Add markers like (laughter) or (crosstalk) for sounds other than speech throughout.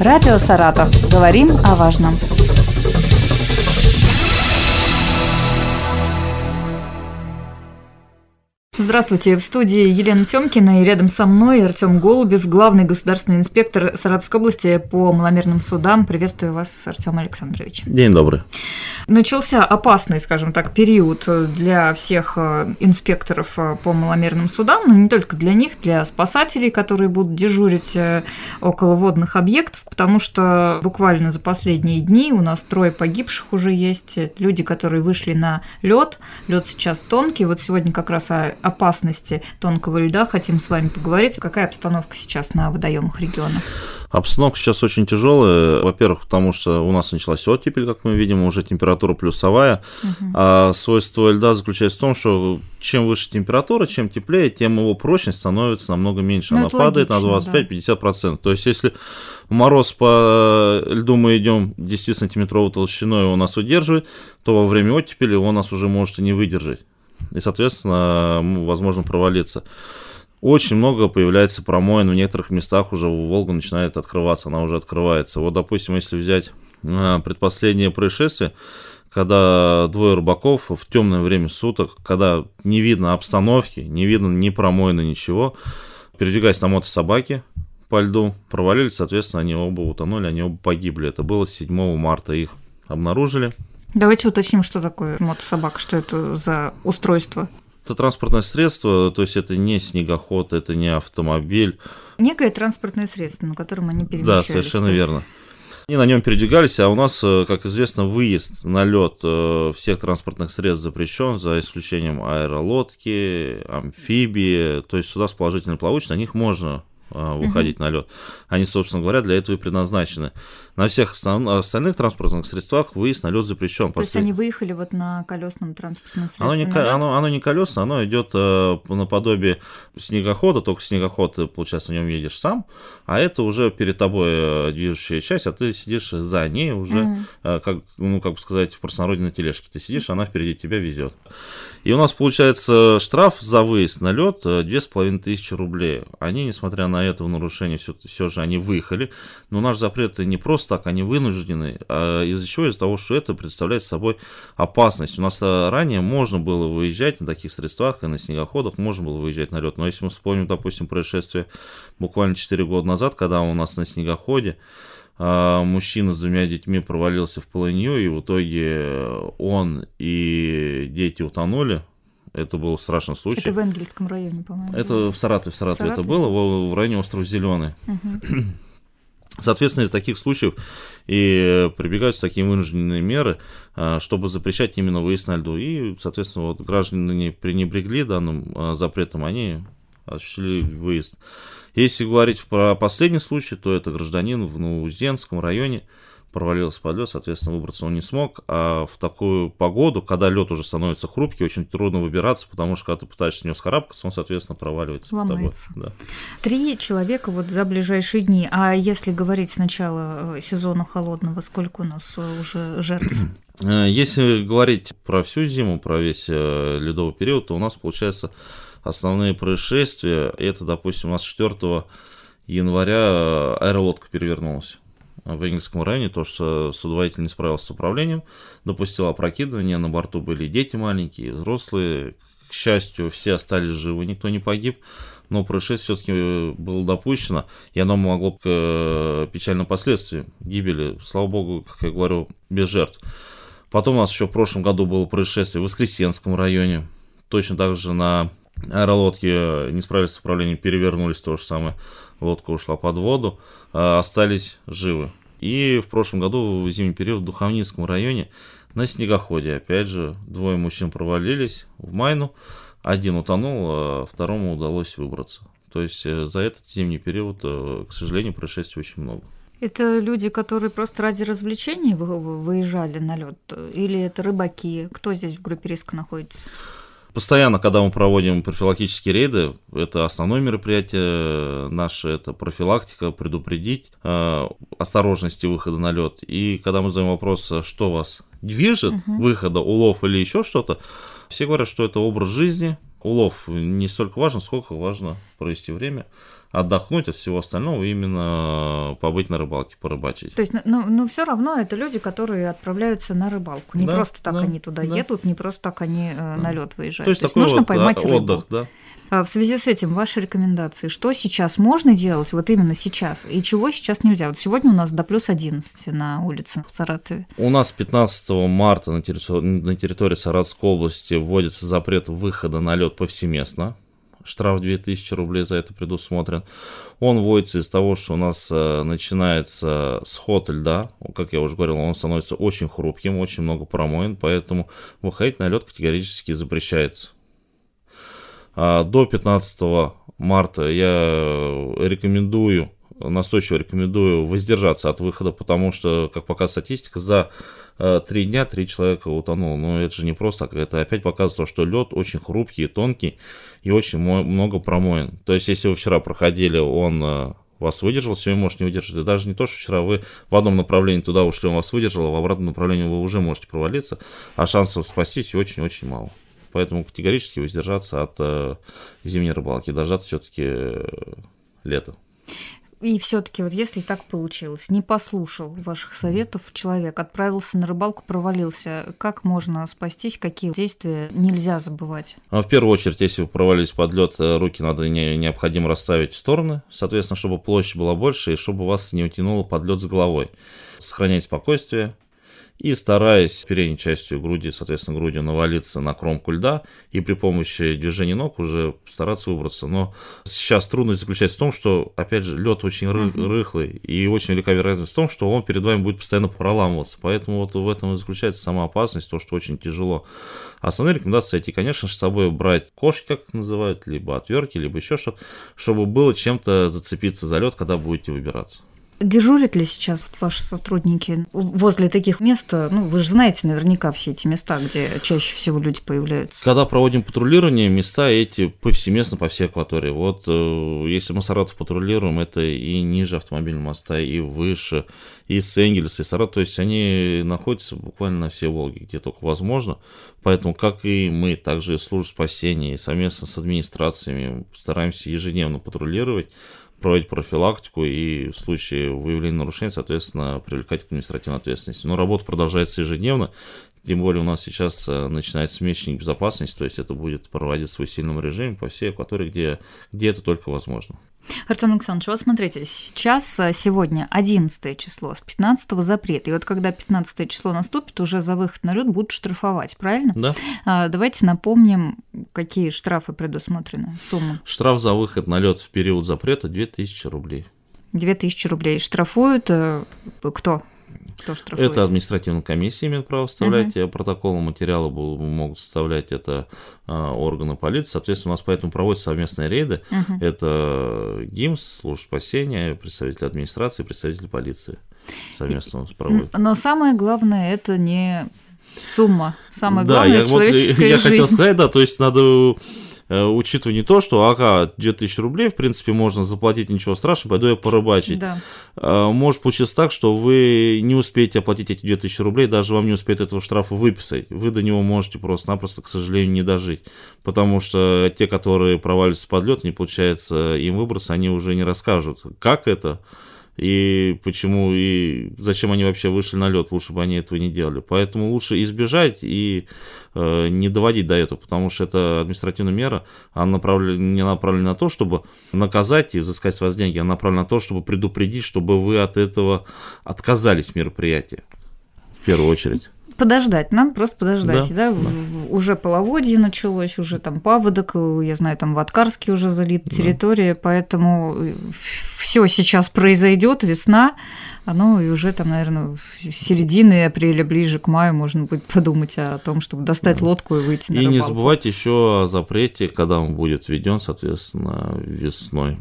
Радио «Саратов». Говорим о важном. Здравствуйте, в студии Елена Тёмкина и рядом со мной Артем Голубев, главный государственный инспектор Саратовской области по маломерным судам. Приветствую вас, Артем Александрович. День добрый. Начался опасный, скажем так, период для всех э, инспекторов э, по маломерным судам, но не только для них, для спасателей, которые будут дежурить э, около водных объектов, потому что буквально за последние дни у нас трое погибших уже есть, люди, которые вышли на лед. Лед сейчас тонкий. Вот сегодня как раз о опасности тонкого льда хотим с вами поговорить. Какая обстановка сейчас на водоемах региона? Обстановка сейчас очень тяжелая. Во-первых, потому что у нас началась оттепель, как мы видим, уже температура плюсовая. Угу. А свойство льда заключается в том, что чем выше температура, чем теплее, тем его прочность становится намного меньше. Ну, Она падает логично, на 25-50%. Да. То есть, если мороз по льду мы идем 10-сантиметровой толщиной, он нас выдерживает, то во время оттепели он нас уже может и не выдержать. И, соответственно, возможно провалиться. Очень много появляется промоин, в некоторых местах уже Волга начинает открываться, она уже открывается. Вот, допустим, если взять а, предпоследнее происшествие, когда двое рыбаков в темное время суток, когда не видно обстановки, не видно ни промоина, ничего, передвигаясь на мотособаке по льду, провалились, соответственно, они оба утонули, они оба погибли. Это было 7 марта, их обнаружили. Давайте уточним, что такое мотособака, что это за устройство. Это транспортное средство, то есть это не снегоход, это не автомобиль. Некое транспортное средство, на котором они перемещались. Да, совершенно верно. Они на нем передвигались, а у нас, э, как известно, выезд на лед э, всех транспортных средств запрещен, за исключением аэролодки, амфибии, то есть сюда с положительной плавучей, на них можно выходить угу. на лед. Они, собственно говоря, для этого и предназначены. На всех остальных транспортных средствах выезд на лед запрещен. То есть они выехали вот на колесном транспортном средстве? Оно не, оно, оно не колесное, оно идет э, наподобие снегохода, только снегоход, ты, получается, на нем едешь сам, а это уже перед тобой э, движущая часть, а ты сидишь за ней уже, угу. э, как, ну, как бы сказать, в простонародье на тележке. Ты сидишь, она впереди тебя везет. И у нас получается штраф за выезд на лед э, две с половиной тысячи рублей. Они, несмотря на это нарушение, все, все же они выехали. Но наш запрет не просто так, они вынуждены. А из-за чего? Из-за того, что это представляет собой опасность. У нас э, ранее можно было выезжать на таких средствах и на снегоходах, можно было выезжать на лед. Но если мы вспомним, допустим, происшествие буквально 4 года назад, когда у нас на снегоходе а, мужчина с двумя детьми провалился в полынью, и в итоге он и дети утонули. Это был страшный случай. Это в Энгельском районе, по-моему. Это в Саратове, в Саратове, это было, в, в районе остров Зеленый. Угу. Соответственно, из таких случаев и прибегаются такие вынужденные меры, а, чтобы запрещать именно выезд на льду. И, соответственно, вот граждане пренебрегли данным а, запретом, они осуществили выезд. Если говорить про последний случай, то это гражданин в Наузенском районе провалился под лед, соответственно, выбраться он не смог. А в такую погоду, когда лед уже становится хрупкий, очень трудно выбираться, потому что когда ты пытаешься с него скарабкаться, он, соответственно, проваливается. Ломается. Да. Три человека вот за ближайшие дни. А если говорить с начала э, сезона холодного, сколько у нас э, уже жертв? (clears throat) Э, если говорить про всю зиму, про весь ледовый период, то у нас получается основные происшествия. Это, допустим, у нас 4 января аэролодка перевернулась в Энгельском районе, то, что судоводитель не справился с управлением, допустил опрокидывание, на борту были дети маленькие, взрослые, к счастью, все остались живы, никто не погиб, но происшествие все-таки было допущено, и оно могло к э, печальным последствиям гибели, слава богу, как я говорю, без жертв. Потом у нас еще в прошлом году было происшествие в Воскресенском районе, точно так же на аэролодки э, не справились с управлением, перевернулись, то же самое, лодка ушла под воду, а остались живы. И в прошлом году, в зимний период, в Духовницком районе на снегоходе, опять же, двое мужчин провалились в майну, один утонул, а второму удалось выбраться. То есть э, за этот зимний период, э, к сожалению, происшествий очень много. Это люди, которые просто ради развлечений выезжали на лед, или это рыбаки? Кто здесь в группе риска находится? Постоянно, когда мы проводим профилактические рейды, это основное мероприятие наше, это профилактика, предупредить э, осторожности выхода на лед. И когда мы задаем вопрос, а что вас движет, угу. выхода, улов или еще что-то, все говорят, что это образ жизни. Улов не столько важен, сколько важно провести время отдохнуть от всего остального, именно побыть на рыбалке, порыбачить. То есть, ну, ну, ну все равно это люди, которые отправляются на рыбалку. Не да, просто так да, они туда да. едут, не просто так они э, на лед выезжают. То есть, То есть нужно вот поймать отдых, рыбу. да. А в связи с этим ваши рекомендации, что сейчас можно делать, вот именно сейчас, и чего сейчас нельзя? Вот сегодня у нас до плюс 11 на улице в Саратове. У нас 15 марта на территории, на территории Саратовской области вводится запрет выхода на лед повсеместно штраф 2000 рублей за это предусмотрен. Он вводится из того, что у нас э, начинается сход льда, как я уже говорил, он становится очень хрупким, очень много промоин, поэтому выходить на лед категорически запрещается. А до 15 марта я рекомендую, настойчиво рекомендую воздержаться от выхода, потому что, как показывает статистика, за э, три дня три человека утонуло. Но это же не просто так. Это опять показывает то, что лед очень хрупкий, тонкий и очень много промоин. То есть, если вы вчера проходили, он э, вас выдержал, сегодня может не выдержать. И даже не то, что вчера вы в одном направлении туда ушли, он вас выдержал, а в обратном направлении вы уже можете провалиться, а шансов спастись очень-очень мало. Поэтому категорически воздержаться от э, зимней рыбалки, дождаться все-таки э, лета. И все-таки вот если так получилось, не послушал ваших советов, человек отправился на рыбалку, провалился, как можно спастись, какие действия нельзя забывать? А в первую очередь, если вы провалились под лед, э, руки надо не, необходимо расставить в стороны, соответственно, чтобы площадь была больше и чтобы вас не утянуло под лед с головой. Сохранять спокойствие, и стараясь передней частью груди, соответственно, грудью навалиться на кромку льда и при помощи движения ног уже стараться выбраться. Но сейчас трудность заключается в том, что, опять же, лед очень ры- рыхлый и очень велика вероятность в том, что он перед вами будет постоянно проламываться. Поэтому вот в этом и заключается сама опасность, то, что очень тяжело. Основная рекомендация идти, конечно же, с собой брать кошки, как их называют, либо отвертки, либо еще что-то, чтобы было чем-то зацепиться за лед, когда будете выбираться. Дежурят ли сейчас ваши сотрудники возле таких мест? Ну, вы же знаете наверняка все эти места, где чаще всего люди появляются. Когда проводим патрулирование, места эти повсеместно по всей акватории. Вот э, если мы Саратов патрулируем, это и ниже автомобильного моста, и выше, и с Энгельса, и Саратов. То есть они находятся буквально на всей Волге, где только возможно. Поэтому, как и мы, также и служба спасения, и совместно с администрациями стараемся ежедневно патрулировать проводить профилактику и в случае выявления нарушений, соответственно, привлекать к административной ответственности. Но работа продолжается ежедневно, тем более у нас сейчас э, начинается месячник безопасности, то есть это будет проводиться в усиленном режиме по всей акватории, где, где это только возможно. Артем Александрович, вот смотрите, сейчас, э, сегодня 11 число, с 15 запрет. И вот когда 15 число наступит, уже за выход на лед будут штрафовать, правильно? Да. А, давайте напомним, какие штрафы предусмотрены, суммы. Штраф за выход на лед в период запрета 2000 рублей. 2000 рублей. Штрафуют э, кто? Кто штрафует? Это административная комиссия имеет право составлять угу. протоколы, материалы могут составлять это а, органы полиции. Соответственно, у нас поэтому проводятся совместные рейды. Угу. Это ГИМС, служба спасения, представители администрации, представители полиции совместно проводят. Но самое главное это не сумма. Самое да, главное я, человеческая вот, я жизнь. хотел сказать, да, то есть надо Э, учитывая не то, что, ага, 2000 рублей, в принципе, можно заплатить, ничего страшного, пойду я порыбачить. Да. Э, может получиться так, что вы не успеете оплатить эти 2000 рублей, даже вам не успеет этого штрафа выписать. Вы до него можете просто-напросто, к сожалению, не дожить. Потому что те, которые проваливаются под лед, не получается им выбраться, они уже не расскажут, как это, и почему и зачем они вообще вышли на лед, лучше бы они этого не делали. Поэтому лучше избежать и э, не доводить до этого, потому что это административная мера, она направлена, не направлена на то, чтобы наказать и взыскать с вас деньги, она направлена на то, чтобы предупредить, чтобы вы от этого отказались мероприятия в первую очередь подождать, надо просто подождать. Да, да? да. Уже половодье началось, уже там паводок, я знаю, там в Аткарске уже залит территория, да. поэтому все сейчас произойдет, весна, оно и уже там, наверное, в середине апреля, ближе к маю можно будет подумать о том, чтобы достать да. лодку и выйти на И рыбалку. не забывайте еще о запрете, когда он будет введен, соответственно, весной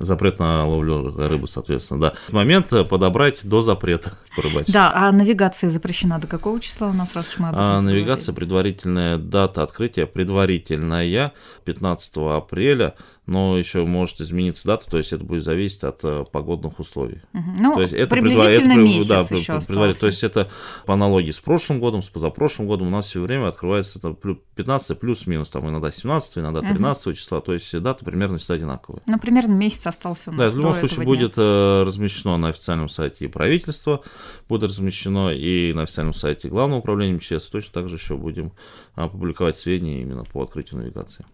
запрет на ловлю рыбы, соответственно, да. Момент э, подобрать до запрета (laughs) порыбачить. Да, а навигация запрещена до какого числа у нас, раз уж мы об этом а, Навигация, предварительная дата открытия, предварительная 15 апреля но еще может измениться дата, то есть это будет зависеть от э, погодных условий. Угу. Ну, то есть это приблизительно предва- месяц да, еще предварительно. остался. То есть это по аналогии с прошлым годом, с позапрошлым годом у нас все время открывается там, плю- 15 плюс-минус, там иногда 17, иногда Мгм. 13 числа, то есть даты примерно всегда одинаковые. Ну, примерно месяц остался у Да, нас в любом случае этого дня. будет э, размещено на официальном сайте правительства, будет размещено и на официальном сайте Главного управления МЧС. Точно так же еще будем а, публиковать сведения именно по открытию навигации.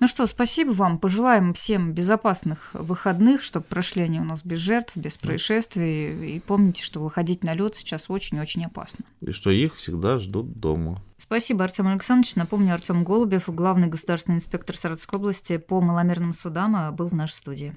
Ну что, спасибо вам. Пожелаем всем безопасных выходных, чтобы прошли они у нас без жертв, без происшествий. И помните, что выходить на лед сейчас очень-очень опасно. И что их всегда ждут дома. Спасибо, Артем Александрович. Напомню, Артем Голубев, главный государственный инспектор Саратовской области по маломерным судам, а, был в нашей студии.